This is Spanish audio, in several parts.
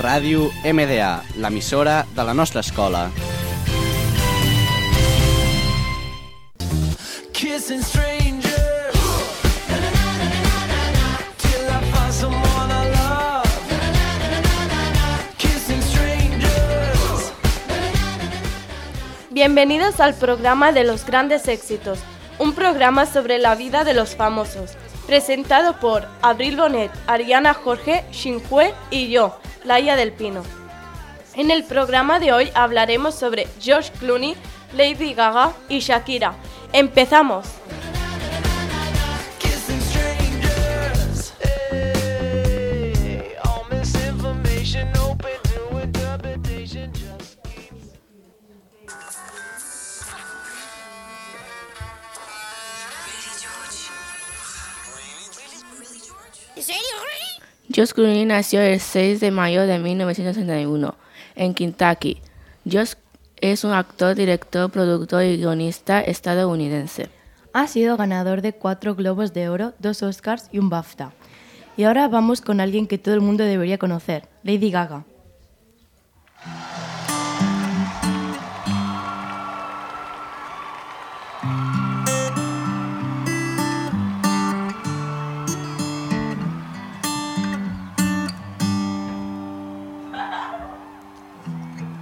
Ràdio MDA, l'emissora de la nostra escola. Kissing strangers till I find someone I love. Kissing strangers. Bienvenidos al programa de los grandes éxitos, un programa sobre la vida de los famosos, presentado por Abril Bonet, Ariana Jorge, Xinhue y yo, Laia del Pino. En el programa de hoy hablaremos sobre George Clooney, Lady Gaga y Shakira. ¡Empezamos! Kissing Josh Clooney nació el 6 de mayo de 1961 en Kentucky. Josh es un actor, director, productor y guionista estadounidense. Ha sido ganador de cuatro Globos de Oro, dos Oscars y un BAFTA. Y ahora vamos con alguien que todo el mundo debería conocer, Lady Gaga.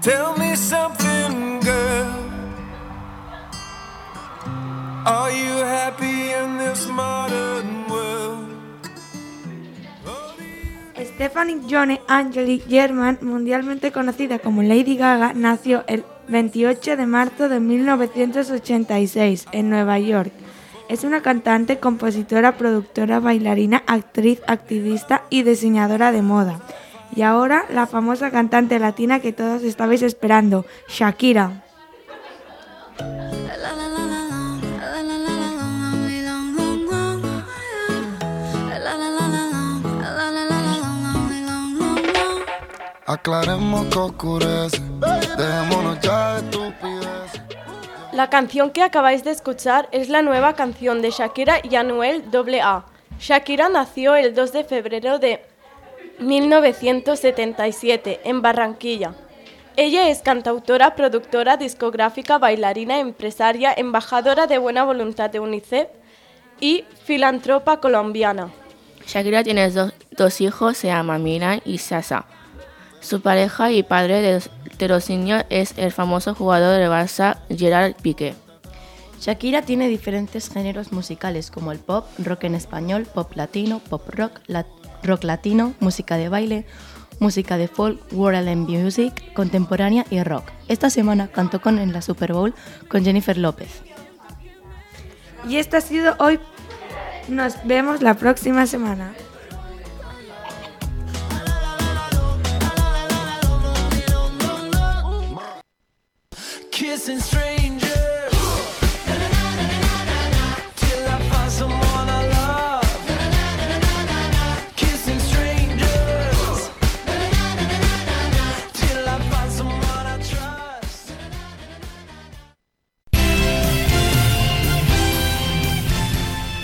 Tell me something, girl. Are you happy in this modern world? Stephanie Johnny Angeli German, mundialmente conocida como Lady Gaga, nació el 28 de marzo de 1986 en Nueva York. Es una cantante, compositora, productora, bailarina, actriz, activista y diseñadora de moda. Y ahora la famosa cantante latina que todos estabais esperando, Shakira. Aclaremos que oscurece, dejémonos ya de estupidez. La canción que acabáis de escuchar es la nueva canción de Shakira y Anuel AA. Shakira nació el 2 de febrero de 1977 en Barranquilla. Ella es cantautora, productora, discográfica, bailarina, empresaria, embajadora de buena voluntad de UNICEF y filantropa colombiana. Shakira tiene dos, dos hijos, se llaman Milan y Sasa. Su pareja y padre de los, de los niños es el famoso jugador del Barça Gerard Piqué. Shakira tiene diferentes géneros musicales como el pop, rock en español, pop latino, pop rock, lat- rock latino, música de baile, música de folk, world and music, contemporánea y rock. Esta semana cantó con en la Super Bowl con Jennifer López. Y esto ha sido hoy. Nos vemos la próxima semana. Kissing strangers